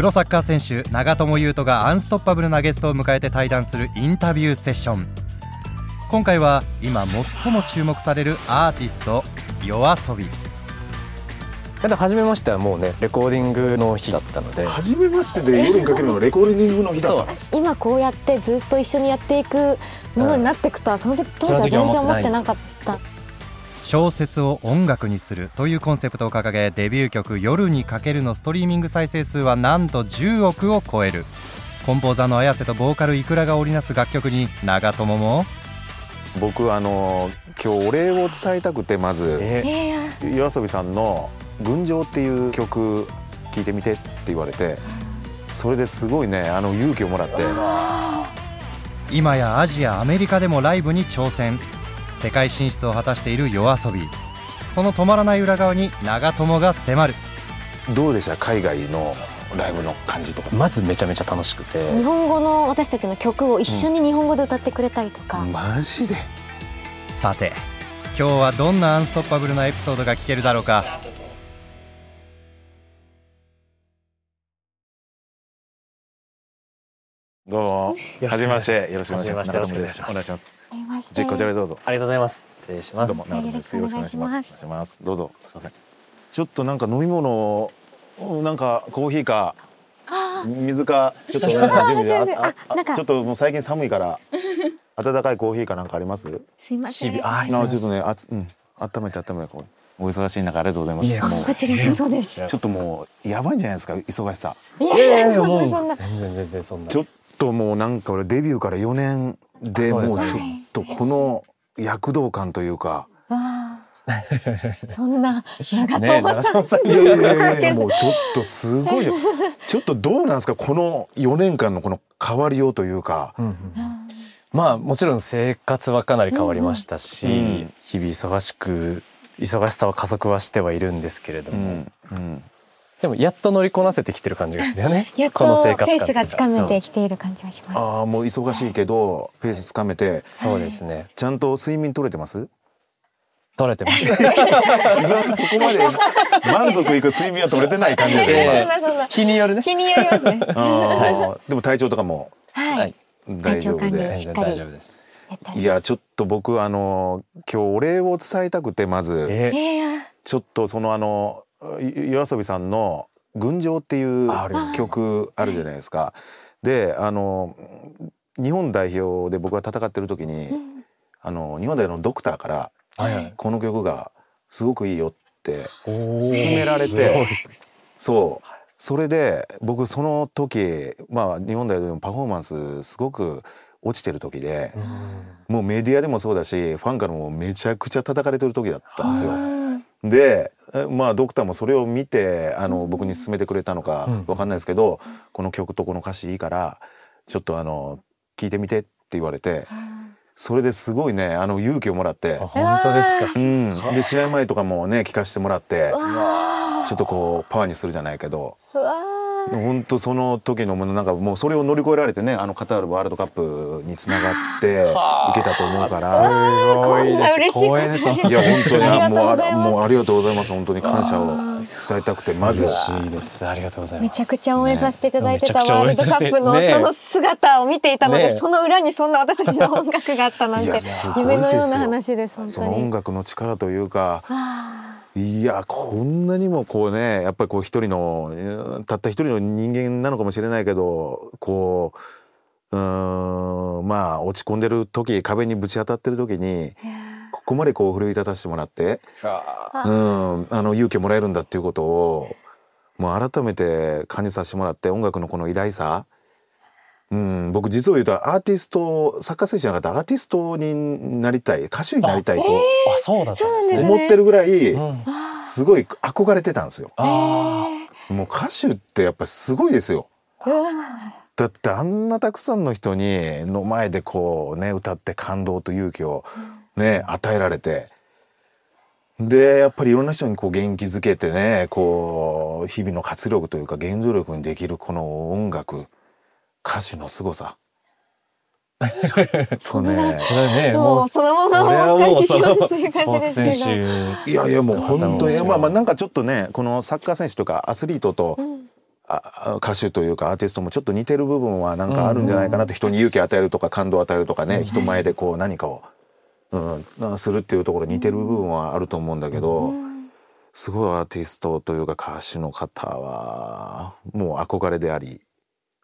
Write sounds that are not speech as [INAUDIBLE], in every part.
プロサッカー選手長友佑都がアンストッパブルなゲストを迎えて対談するインタビューセッション。今回は今最も注目されるアーティスト yoasobi で初めましてはもうねレコーディングの日だったので。初めましてで夜にかけるのがレコーディングの日だった。の今こうやってずっと一緒にやっていくものになっていくとはその時当時は全然思ってなかった小説を音楽にするというコンセプトを掲げデビュー曲「夜にかける」のストリーミング再生数はなんと10億を超える。コンポーザーの綾瀬とボーカルいくらが織りなす楽曲に長友も？僕あの今日お礼を伝えたくてまずえー夜遊びさんの「群青」っていう曲聴いてみてって言われてそれですごいねあの勇気をもらって。今やアジアアメリカでもライブに挑戦世界進出を果たしている yoasobi その止まらない裏側に長友が迫る。どうでした？海外のライブの感じとか？まずめちゃめちゃ楽しくて。日本語の私たちの曲を一緒に日本語で歌ってくれたりとか、マジで？さて今日はどんなアンストッパブルなエピソードが聞けるだろうかどうも。はじめまして。よろしくお願いします。はじめまして。長友です。お願いします。じこちらへどうぞ。ありがとうございます。失礼します。どうも長友です。よろしくお願いします。お願いします。どうぞ。すみません。ちょっとなんか飲み物なんかコーヒーか水かちょっとなんか準備であああなんか。ちょっともう最近寒いから温かいコーヒーかなんかあります？すいません。ああちょっとねあつうん。温めて温めてこう。お忙しい中ありがとうございます。もう。こちらこそです。ちょっともうやばいんじゃないですか？忙しさ。いいやいやもうそんな。全然全然そんな。ちょっともうなんか俺デビューから4年でもうちょっとこの躍動感というか。そんな長 [LAUGHS] さん、いやいやいやいやもうちょっとすごいよ。[LAUGHS] ちょっとどうなんですか？この4年間のこの変わりようというか。うんうんまあもちろん生活はかなり変わりましたし、日々忙しく忙しさは加速はしてはいるんですけれども、うん。うんでもやっと乗りこなせてきてる感じがするよね。[LAUGHS] やっことの生ペースがつかめてきている感じはします。ああもう忙しいけどペースつかめて。そうですね。ちゃんと睡眠取れてます？取れてます。[LAUGHS] 今そこまで満足いく睡眠は取れてない感じだけど。ええそんなそんな。日によるね。日によりますね。[LAUGHS] でも体調とかも大丈夫体調管理で全然大丈夫です。いやちょっと僕あの今日お礼を伝えたくてまず。ええーちょっとそのあのい夜遊びさんの「群青」っていう曲あるじゃないですか。であの日本代表で僕が戦ってる時に、うん。あの日本代表のドクターからこの曲がすごくいいよって勧められてそう。それで僕その時まあ日本代表のパフォーマンスすごく落ちてる時でうん。もうメディアでもそうだしファンからもめちゃくちゃ叩かれてる時だったんですよ。うんでえまあドクターもそれを見てあの僕に勧めてくれたのかうん。わかんないですけど、この曲とこの歌詞いいからちょっとあの聞いてみてって言われてそれですごいねあの勇気をもらってあ、本当ですか？うん、で試合前とかもね聞かせてもらってちょっとこうパワーにするじゃないけどーうわ本当その時のものなんかもうそれを乗り越えられてねあのカタールワールドカップにつながっていけたと思うから。すごいです。嬉しい光栄ですいや本当にありもうあがとうございます。もうありがとうございます。本当に感謝を伝えたくてまず嬉しいです。ありがとうございます。めちゃくちゃ応援させていただいてたワールドカップのね。その姿を見ていたので、ね。その裏にそんな私たちの音楽があったなんいて夢のような話です本その音当に。楽の力というかわいやこんなにもこうねやっぱりこう一人のうんたった一人の人間なのかもしれないけどこううーんまあ落ち込んでる時壁にぶち当たってる時にここまでこう奮い立たせてもらってあ。うんあの勇気をもらえるんだっていうことをもう改めて感じさせてもらって音楽のこの偉大さうん、僕実を言うとアーティストサッカー選手じゃなかったアーティストになりたい歌手になりたいとあそうだ思ってるぐらいすごい憧れてたんですよ。あもう歌手ってやっぱりすごいですよ。だってあんなたくさんの人にの前でこうね歌って感動と勇気をね与えられて。でやっぱりいろんな人にこう元気づけてねこう日々の活力というか原動力にできるこの音楽歌手の凄さ。[LAUGHS] そうね。それねもうそのままお返ししますという感じですけどいやいやもう本当にうんまあまあなんかちょっとねこのサッカー選手とかアスリートとうん。あ歌手というかアーティストもちょっと似てる部分はなんかあるんじゃないかなって人に勇気与えるとか感動を与えるとかね人前でこう何かを、うん、するっていうところに似てる部分はあると思うんだけどすごいアーティストというか歌手の方はもう憧れであり、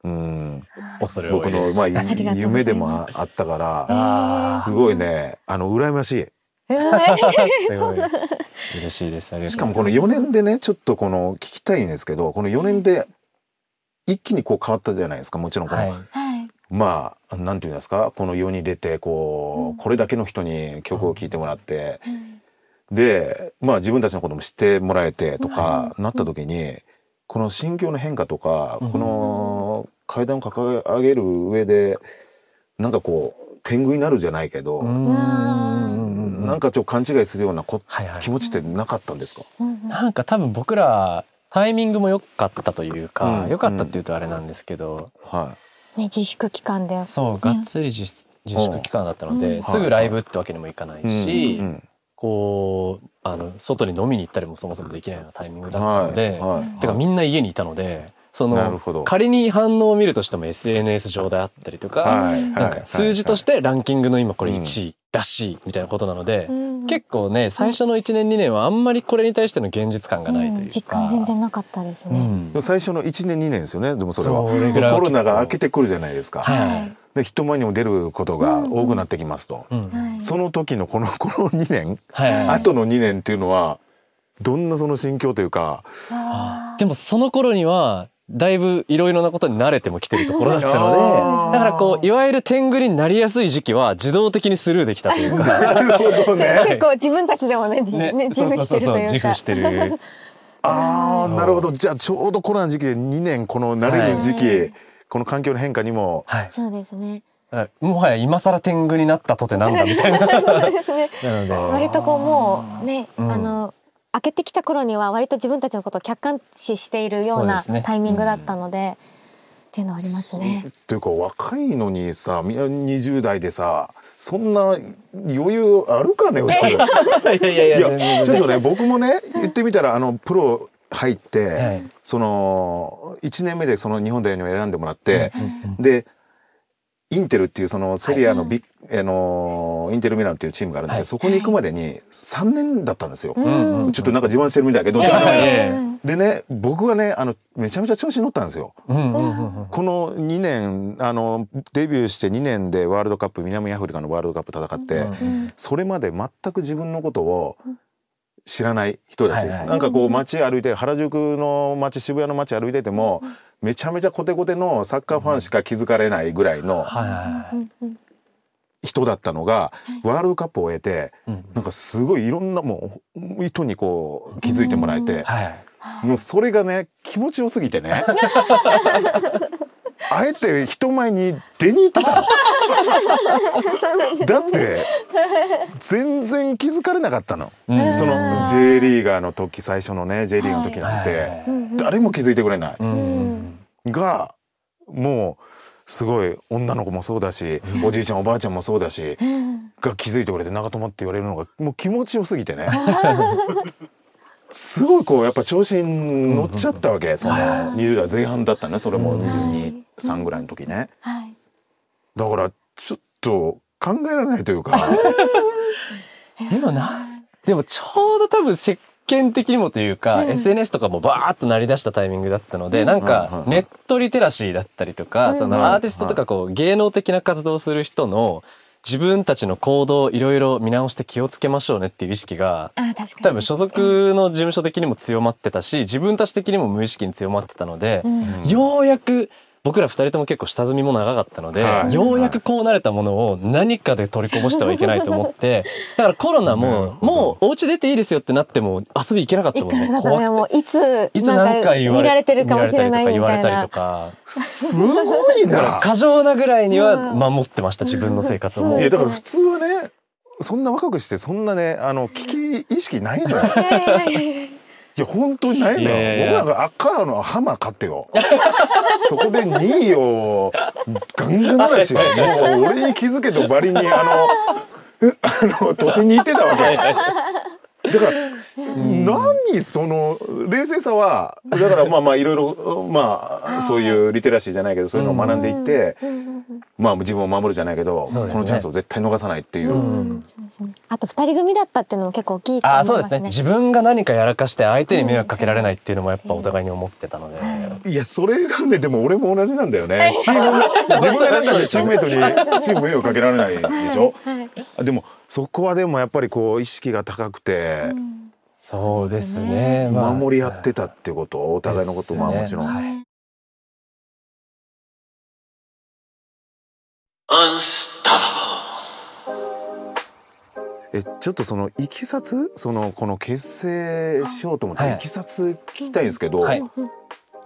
うん、恐れ多い僕の、まあ、夢でもああったからすごいね。あの羨ましい。[LAUGHS] 嬉しいです。しかもこの4年でねちょっとこの聞きたいんですけどこの4年で一気にこう変わったじゃないですかもちろんこの、はい。はい。まあなんていうんですか？この世に出てこう、これだけの人に曲を聴いてもらって、でまあ自分たちのことも知ってもらえてとかなった時に、この心境の変化とか、うん。この階段を掲げ上げる上でなんかこう天狗になるじゃないけど、うん。うん。なんかちょっと勘違いするようなこはいはい。気持ちってなかったんですか、うん。なんか多分僕らタイミングも良かったというか、うん。良かったっていうとあれなんですけど、はね自粛期間で。そうがっつり自自粛期間だったので、うん。すぐライブってわけにもいかないい、し、うんこうあの外に飲みに行ったりもそもそもできないようなタイミングだったはい。ので、はい。てかみんな家にいたのでそのなるほど。仮に反応を見るとしても SNS 上であったりとか、はいなんか数字としてランキングの今これうん1位らしいみたいなことなので、うん。結構ね最初の1年2年はあんまりこれに対しての現実感がないというか、うん実感全然なかったですね。うん。でも最初の1年2年ですよねでもそれは。コロナが明けてくるじゃないですか、はい。で人前にも出ることが多くなってきますと、その時のこの [LAUGHS] この2年、後の2年っていうのはどんなその心境というか。あでもその頃にはだいぶいろいろなことに慣れてもきてるところだったのでだからこういわゆる天狗になりやすい時期は自動的にスルーできたというか。なるほどね結構自分たちでもねじね自負してるというか。自負してる。ああなるほどじゃあちょうどコロナの時期で2年この慣れる時期、はいこの環境の変化にもはい。そうですね。もはや今更天狗になったとてなんだみたいな。なそうですね。ので。割とこうもうね、うんあの開けてきた頃には割と自分たちのことを客観視しているようなタイミングだったので、っていうのはありますね。とい。うか若いのにさみ20代でさそんな余裕あるかね普通。[LAUGHS] いやいやいいややちょっとね僕もね言ってみたらあのプロ入って、はい。その1年目でその日本代表に選んでもらって、うんうん。でインテルっていうそのセリアのビッ、あのインテルミランっていうチームがあるんで、はい。そこに行くまでに3年だったんですよ。ん。うん。ちょっとなんか自慢してるみたいだけど、でね僕はねあのめちゃめちゃ調子に乗ったんですよ。うんうんうんうん。この2年あのデビューして2年でワールドカップ南アフリカのワールドカップ戦って、うん。それまで全く自分のことを知らない人たち、はいはい。なんかこう街歩いて原宿の街渋谷の街歩いててもめちゃめちゃコテコテのサッカーファンしか気づかれないぐらいの人だったのがワールドカップを終えてうん。なんかすごいいろんなもう人にこう気づいてもらえてはい。もうそれがね気持ちよすぎてね [LAUGHS] あえて人前に出に行ってたの？[LAUGHS] だって全然気づかれなかったの。うん。その J リーガーの時最初のね J リーガーの時なんて誰も気づいてくれない。うん。がもうすごい女の子もそうだしおじいちゃんおばあちゃんもそうだしうん。が気づいてくれて長友って言われるのがもう気持ちよすぎてね。[LAUGHS] すごいこうやっぱ調子に乗っちゃったわけ。その20代前半だったねそれも223ぐらいの時ね。はい。だからちょっと考えられないというか。[LAUGHS] でもなでもちょうど多分世間的にもというか、うん。SNS とかもバーッと鳴り出したタイミングだったので、うん。なんうんうんかネットリテラシーだったりとか、うん。そのアーティストとかこう芸能的な活動をする人の自分たちの行動をいろいろ見直して気をつけましょうねっていう意識があ確かに。多分所属の事務所的にも強まってたし自分たち的にも無意識に強まってたのでう、ん。ようやく僕ら二人とも結構下積みも長かったので、はい。ようやくこうなれたものを何かで取りこぼしてはいけないと思って [LAUGHS] だからコロナももうお家出ていいですよってなっても遊び行けなかったもんね。怖くて。ういついつなんか何回言わ見られてるかもしれないみ言われたりとかすごいだか。らな。過剰なぐらいにはうん守ってました自分の生活を。もういやだから普通はねそんな若くしてそんなねあの危機意識ないのよ。いや本当にないのよ。いやいやいや僕なんか赤のハマ買ってよ。[LAUGHS] そこで2位をガンガン鳴らしよ。もう俺に気づけとばりにあの [LAUGHS] あの都心に行ってたわけ。だから何その冷静さはだからまあまあいろいろまあそういうリテラシーじゃないけどそういうのを学んでいって、まあ自分を守るじゃないけど、このチャンスを絶対逃さないっていう。あと二人組だったっていうのも結構大きいと思いますね。あーそうですね。自分が何かやらかして相手に迷惑かけられないっていうのもやっぱお互いに思ってたので、はいいやそれがねでも俺も同じなんだよね。チーム自分がなんかしてチームメイトにチーム迷惑かけられないでしょ？はい。でもそこはでもやっぱりこう意識が高くて。うんそうですね、まあ。守り合ってたってこと？お互いのことももちろん。はい。えちょっとそのいきさつ？そのこの結成しようと思ったはい。いきさつ聞きたいんですけど、はい。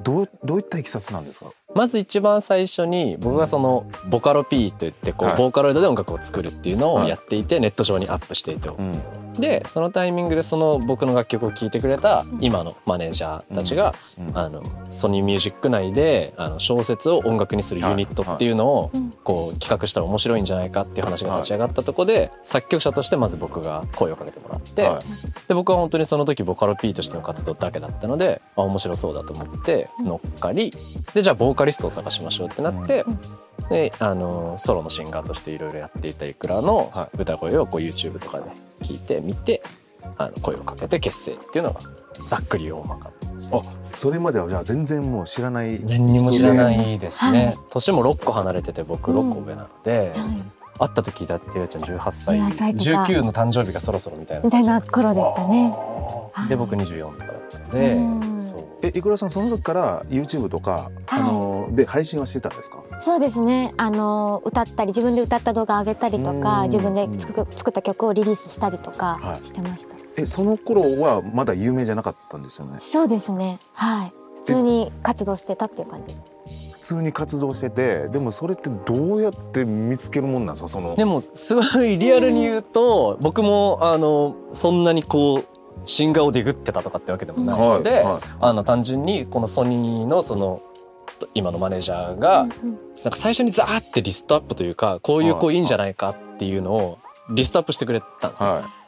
どうどういったいきさつなんですか？まず一番最初に僕がそのボカロ P といってこう、はい。ボーカロイドで音楽を作るっていうのをはい。やっていてネット上にアップしていて、うんでそのタイミングでその僕の楽曲を聴いてくれた今のマネージャーたちが、うんあのソニーミュージック内であの小説を音楽にするユニットっていうのをうん。こう企画したら面白いんじゃないかっていう話が立ち上がったとこで作曲者としてまず僕が声をかけてもらって、はい。で僕は本当にその時ボカロ P としての活動だけだったのであ面白そうだと思って乗っかりでじゃあボーカリストを探しましょうってなって、であのソロのシンガーとしていろいろやっていたいくらのは歌声をこう YouTube とかで聞いてみてあの声をかけて結成っていうのがざっくり大まかあそれまではじゃあ全然もう知らない。何にも知らないですね、はい。年も6個離れてて僕6個上なので、はい。会った時だってゆうちゃん18歳。18歳とか。19の誕生日がそろそろみたいな。みたいな頃でしたね。で僕24とかだったので、うん。そう。えいくらさんその時から YouTube とか、あので配信はしてたんですか？そうですね。あの歌ったり自分で歌った動画上げたりとうんか自分で作作った曲をリリースしたりとかはいしてました。えその頃はまだ有名じゃなかったんですよね？そうですね。はい。普通に活動してたっていう感じ。普通に活動しててでもそれってどうやって見つけるもんなんですか？その。でもすごいリアルに言うと僕もあのそんなにこうシンガーをディグってたとかってわけでもないので、はいあの単純にこのソニーのその今のマネージャーが、うんうん。なんか最初にザーってリストアップというかこういう子いいんじゃないかっていうのをリストアップしてくれたんですね、はい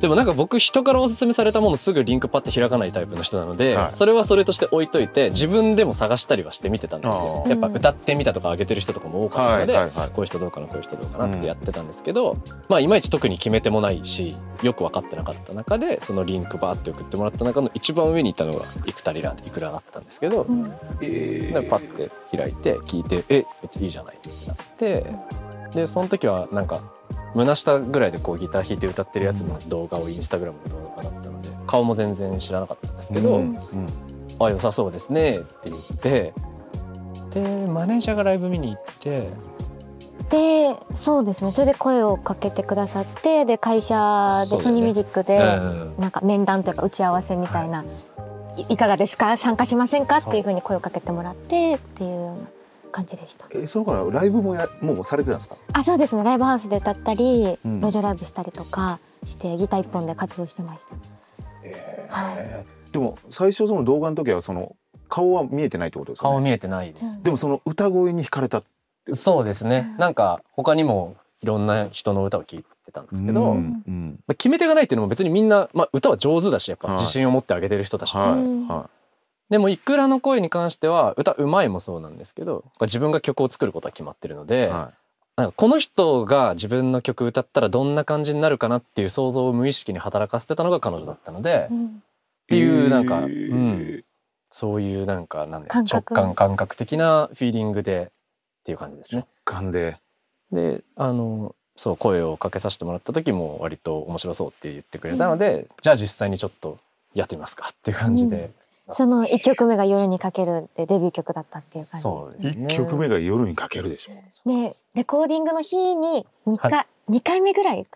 でもなんか僕人からおすすめされたものすぐリンクパッて開かないタイプの人なので、はい。それはそれとして置いといて自分でも探したりはして見てたんですよやっぱ歌ってみたとか上げてる人とかも多かったので、はいはいはい。こういう人どうかなこういう人どうかなってやってたんですけど、まあいまいち特に決め手もないしよく分かってなかった中でそのリンクバーって送ってもらった中の一番上にいたのが「いくたりら」いくらだったんですけど、うん。パッて開いて聞いて「えいいじゃない」ってなってでその時はなんか胸下ぐらいでこうギター弾いて歌ってるやつの動画をインスタグラムの動画だったので顔も全然知らなかったんですけど「うん。あ良さそうですね」って言って。でマネージャーがライブ見に行って。でそうですね。それで声をかけてくださってで会社でソニーミュージックでうん。なんか面談というか打ち合わせみたいな、い、いかがですか？参加しませんか？っていうふうに声をかけてもらってっていうような感じでした。えその頃ライブもやもうされてたんですか？あそうですね。ライブハウスで歌ったり、うん。路上ライブしたりとかしてギター一本で活動してました。はい。でも最初その動画の時はその顔は見えてないってことですか、ね？顔見えてないです。でもその歌声に惹かれた。そうですね。なんか他にもいろんな人の歌を聴いてたんですけど、うんうん。まあ決め手がないっていうのも別にみんな、まあ、歌は上手だしやっぱはい。自信を持ってあげてる人たち、はい。うん。はでもいくらの声に関しては歌うまいもそうなんですけど自分が曲を作ることは決まってるのいで、はなんかこの人が自分の曲歌ったらどんな感じになるかなっていう想像を無意識に働かせてたのが彼女だったので、っうん。ていうなんか、えうーん、そういうなんかなんだ感覚直感感覚的なフィーリングでっていう感じですね。感で。であのそう声をかけさせてもらった時も割と面白そうって言ってくれたので、じゃあ実際にちょっとやってみますかっていう感じで、その一曲目が夜にかけるでデビュー曲だったっていう感じ。一そうですね。曲目が夜にかけるでしょ。でレコーディングの日に2回、二回目ぐらいん。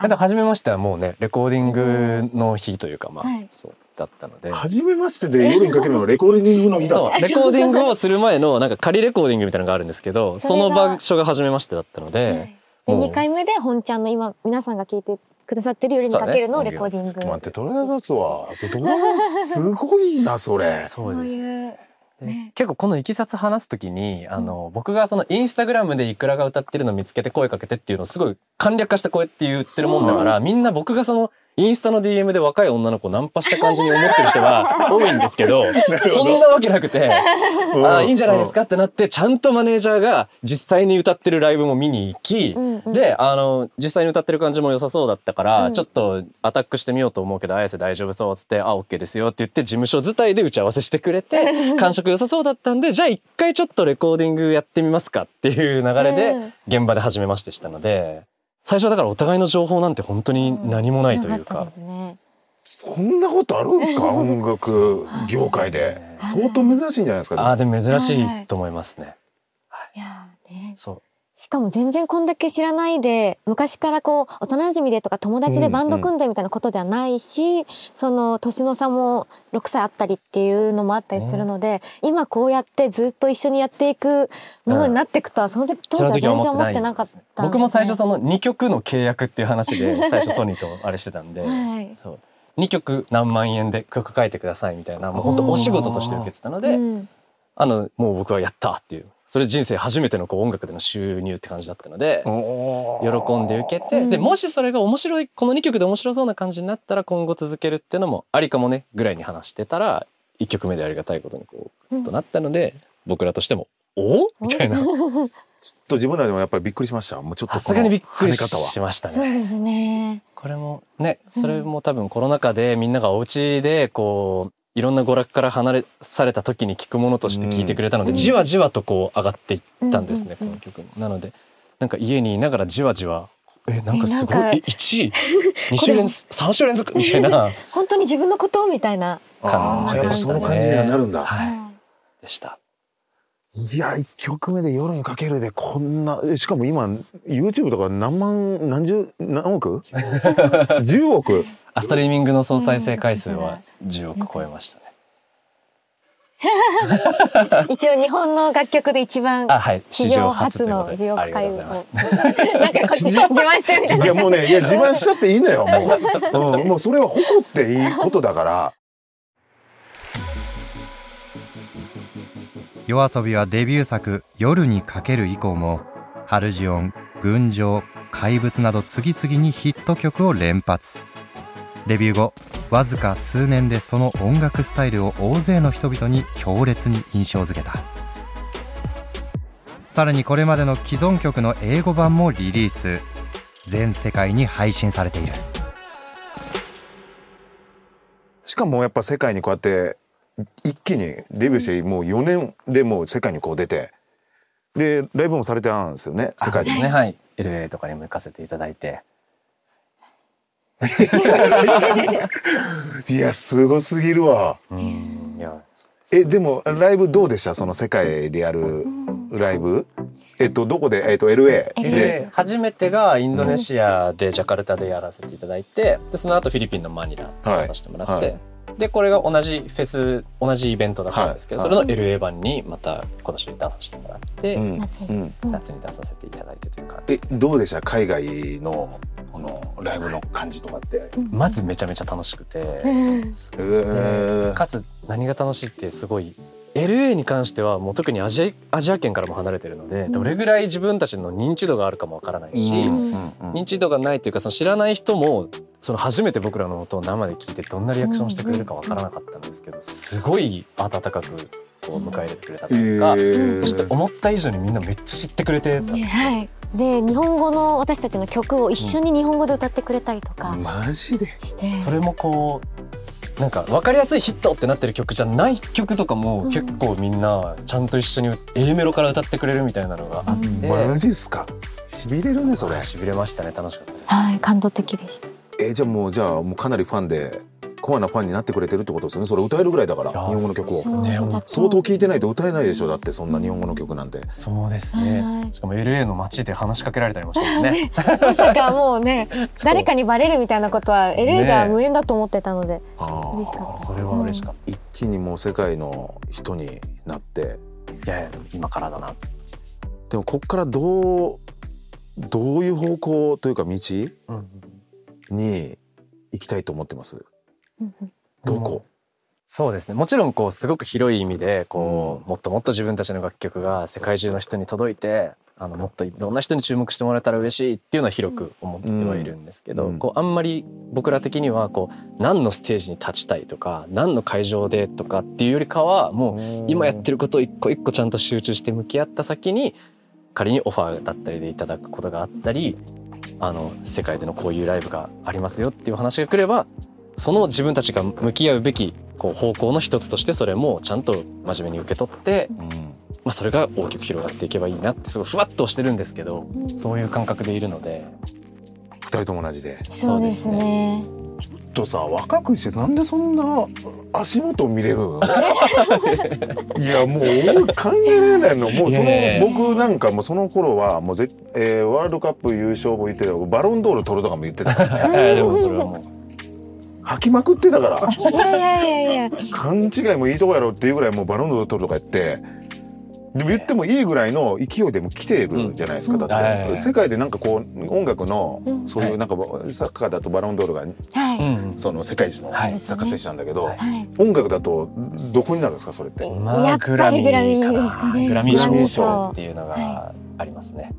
だって初めましてはもうねレコーディングの日というかまあ、はい。そうだったので。初めましてで夜にかけるのがレコーディングの日だレコーディングをする前のなんか仮レコーディングみたいなのがあるんですけどその場所が初めましてだったので、でもう。2回目で本ちゃんの今皆さんが聞いてくださってる夜にかけるのレコーディング、待ってとりあえずつはどうすごいなそれ。そうです。結構このいきさつ話すときにあの、僕がそのインスタグラムでいくらが歌ってるのを見つけて声かけてっていうのをすごい簡略化してこうやって言ってるもんだから、みんな僕がそのインスタの DM で若い女の子ナンパした感じに思ってる人が [LAUGHS] 多いんですけどそんなわけなくてうん。あーいいんじゃないですかってなってちゃんとマネージャーが実際に歌ってるライブも見に行き、うんうん。であの実際に歌ってる感じも良さそうだったから、うん。ちょっとアタックしてみようと思うけど綾瀬大丈夫そうっつって「あオッケーですよ」って言って事務所伝いで打ち合わせしてくれて [LAUGHS] 感触良さそうだったんでじゃあ一回ちょっとレコーディングやってみますかっていう流れでうん。現場で初めましてしたので最初はだからお互いの情報なんて本当に何もないというか。そんなことあるんですか？[LAUGHS] 音楽業界で。相当珍しいんじゃないですか？あーでも。珍しいと思いますね。いやーね。そうしかも全然こんだけ知らないで昔からこう幼馴染でとか友達でバンド組んでみたいなことではないし、その年の差も6歳あったりっていうのもあったりするので、今こうやってずっと一緒にやっていくものになっていくとはその時当時は全然思ってなかったんで僕も最初その2曲の契約っていう話で [LAUGHS] 最初ソニーとあれしてたんで、はい。そう。2曲何万円で曲書いてくださいみたいなもう本当お仕事として受けてたので、うん。あのもう僕はやったっていうそれ人生初めてのこう音楽での収入って感じだったので喜んで受けて、うん。でもしそれが面白いこの2曲で面白そうな感じになったら今後続けるっていうのもありかもねぐらいに話してたら1曲目でありがたいことにこう、うんとなったので僕らとしても「おみたいな。と自分らでもやっぱりびっくりしました。もうちょっとこのさすがにびっくりしましたね。そうですね。これもねそれも多分コロナ禍でみんながお家でこういろんな娯楽から離れされた時に聞くものとして聞いてくれたので、うん。じわじわとこう上がっていったんですね、この曲も。なのでなんか家にいながらじわじわえなんかすごいえなんかえ1位？[LAUGHS] 2週連続？3週連続？みたいな。[LAUGHS] 本当に自分のことみたいな。あーやっぱその感じにはなるんだ、はい。でした。いや一曲目で「夜にかける」でこんなえしかも今 YouTube とか何万何十何億 [LAUGHS] ?10 億？あストリーミングの総再生回数は10億超えましたね。[LAUGHS] 一応日本の楽曲で一番あはい。史史上上初の10いうことであ億回をりがとうございます。なんか [LAUGHS] 自慢してるみたいな。いやもうねいや自慢しちゃっていいのよもう、うん、もうそれは誇っていいことだから。夜遊びはデビュー作「夜にかける」以降も「ハルジオン」「群青」「怪物」など次々にヒット曲を連発デビュー後わずか数年でその音楽スタイルを大勢の人々に強烈に印象づけた。さらにこれまでの既存曲の英語版もリリース。全世界に配信されている。しかもやっぱ世界にこうやって一気にデビューしてもう4年でもう世界にこう出てでライブもされてたんですよね世界で。ですねはい。LA とかにも行かせていただいていやすごすぎるわ。うん。いやえでもライブどうでした？その世界でやるライブ？えっとどこで？えっと LA でで。初めてがインドネシアでジャカルタでやらせていただいてでその後フィリピンのマニラはい。させてもらって、はいでこれが同じフェス同じイベントだったんですけど、はい。それの LA 版にまた今年出させてもらって、うん。夏に。出させていただいてという感じえどうでした海外のこのライブの感じとかって？まずめちゃめちゃ楽しくて、うんえかつ何が楽しいってすごい LA に関してはもう特にアジアアジア圏からも離れてるので、うん。どれぐらい自分たちの認知度があるかもわからないし、うん。認知度がないというかその知らない人もその初めて僕らの音を生で聞いてどんなリアクションしてくれるかわからなかったんですけどすごい温かくこう迎え入れてくれたというか、ーそして思った以上にみんなめっちゃ知ってくれてた、はい。で日本語の私たちの曲を一緒に日本語で歌ってくれたりとかマジでして。それもこうなんか分かりやすいヒットってなってる曲じゃない曲とかもうん結構みんなちゃんと一緒に A メロから歌ってくれるみたいなのがあって、マジっすかしびれるねそれしびれましたね楽しかったです。はい感動的でした。えじゃあもうじゃあもうかなりファンでコアなファンになってくれてるってことですよね？それ歌えるぐらいだから日本語の曲を。そうね相当聴いてないと歌えないでしょ？だってそんな日本語の曲なんて。そうですはね。い。しかも LA の街で話しかけられたりもしたもんね。[LAUGHS] まさかもうね誰かにバレるみたいなことは LA では無縁だと思ってたので、あー。嬉しかった。それは嬉しかっ一気にもう世界の人になって。た。いやいや今からだなって感じです。でもこっからどうどういう方向というか道？うんに行きたいと思ってます。どこ？そうですね。もちろんこうすごく広い意味でこう、もっともっと自分たちの楽曲が世界中の人に届いてあのもっといろんな人に注目してもらえたら嬉しいっていうのは広く思ってはいるんですけど、うん。こうあんまり僕ら的にはこう何のステージに立ちたいとか何の会場でとかっていうよりかはもう今やってることを一個一個ちゃんと集中して向き合った先に仮にオファーだったりでいただくことがあったりあの世界でのこういうライブがありますよっていう話が来ればその自分たちが向き合うべきこう方向の一つとしてそれもちゃんと真面目に受け取って、うん。まあ、それが大きく広がっていけばいいなってすごいふわっとしてるんですけどうん。そういう感覚でいるので。二人とも同じで。そうですね。とさ若くしてなんでそんな足元を見れるの？[LAUGHS] いやもう俺考えられないのもうその僕なんかもうその頃はもうぜ、えーワールドカップ優勝も言ってた。バロンドール取るとかも言ってた。からねえーでもそれはもう。吐きまくってたから。いやいやいやいや。勘違いもいいとこやろっていうぐらいもうバロンドール取るとか言ってでも言ってもいいぐらいの勢いでも来てるじゃないですか、うん。だって、はい。世界でなんかこう音楽のうん。そういうなんかサッカーだとバロンドールがその世界一のはい。サッカー選手なんだけど。音楽だとどこになるんですかそれって？まやっぱりグラミーですかね。グラミー賞賞っていうのがありますね。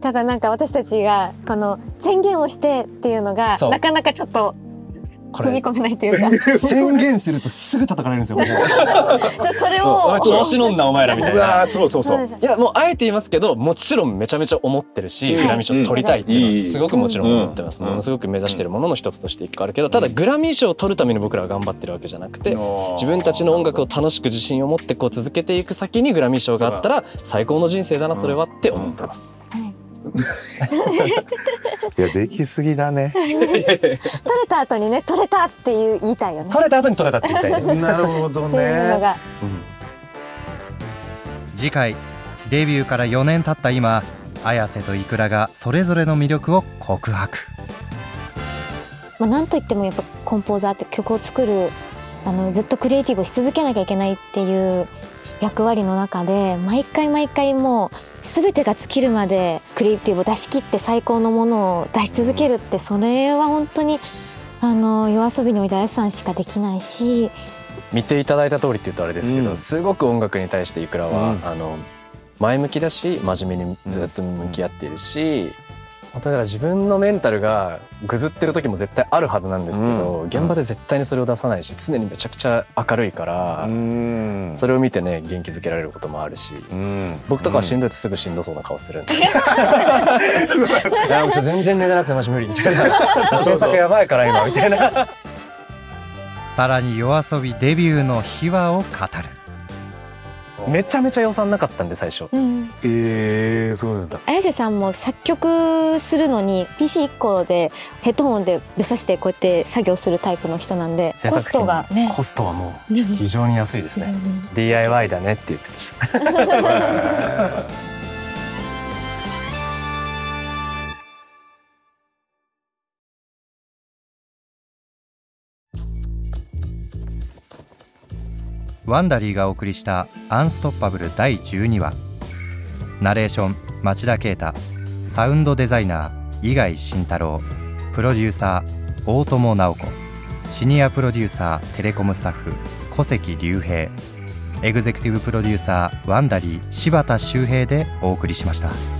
ただなんか私たちがこの宣言をしてっていうのがなかなかちょっとこ踏み込めないというか。宣言するとすぐ叩かれるんですよ。[LAUGHS] それを。調子乗んなお前らみたいうな。そうそうそう。いやもうあえて言いますけどもちろんめちゃめちゃ思ってるし、うん。グラミー賞取りたいっていうのはすごくもちろん思ってます、うん。ものすごく目指してるものの一つとして一個あるけどただグラミー賞を取るために僕らは頑張ってるわけじゃなくて自分たちの音楽を楽しく自信を持ってこう続けていく先にグラミー賞があったら最高の人生だなそれはって思ってます。はいいやできすぎだね。取れた後にね取れたっていう言いたいよね取れた後に取れたって言いたいね。[LAUGHS] なるほどっていうのね。が次回デビューから4年経った今綾瀬とイクラがそれぞれの魅力を告白まあなんといってもやっぱコンポーザーって曲を作るあのずっとクリエイティブをし続けなきゃいけないっていう役割の中で毎回毎回もう全てが尽きるまでクリエイティブを出し切って最高のものを出し続けるってそれは本当にあの夜遊びにおいてあやさんしかできないし。見ていただいた通りって言うとあれですけど、うんすごく音楽に対していくらは、うんあの前向きだし真面目にずっと向き合っているし、本当にだから自分のメンタルがぐずってる時も絶対あるはずなんですけど、うん現場で絶対にそれを出さないし常にめちゃくちゃ明るいから、うん。それを見てね元気づけられることもあるし。うん僕とかはしんどいとすぐしんどそうな顔するんで。[LAUGHS] いや、もうち全然寝てなくてマジ無理みたいな。[LAUGHS] 制作やばいから今みたいな。さらに夜遊びデビューの秘話を語るめちゃめちゃ予算なかったんで最初。うんええそうなんだ。綾瀬さんも作曲するのに PC1 個でヘッドホンでぶさしてこうやって作業するタイプの人なんでコストがねコストはもうね非常に安いですね。DIY だねって言ってました。[LAUGHS] ワンダリーがお送りした「アンストッパブル」第12話ナレーション町田啓太。サウンドデザイナー井貝慎太郎。プロデューサー大友直子。シニアプロデューサーテレコムスタッフ小関隆平。エグゼクティブプロデューサーワンダリー柴田修平でお送りしました。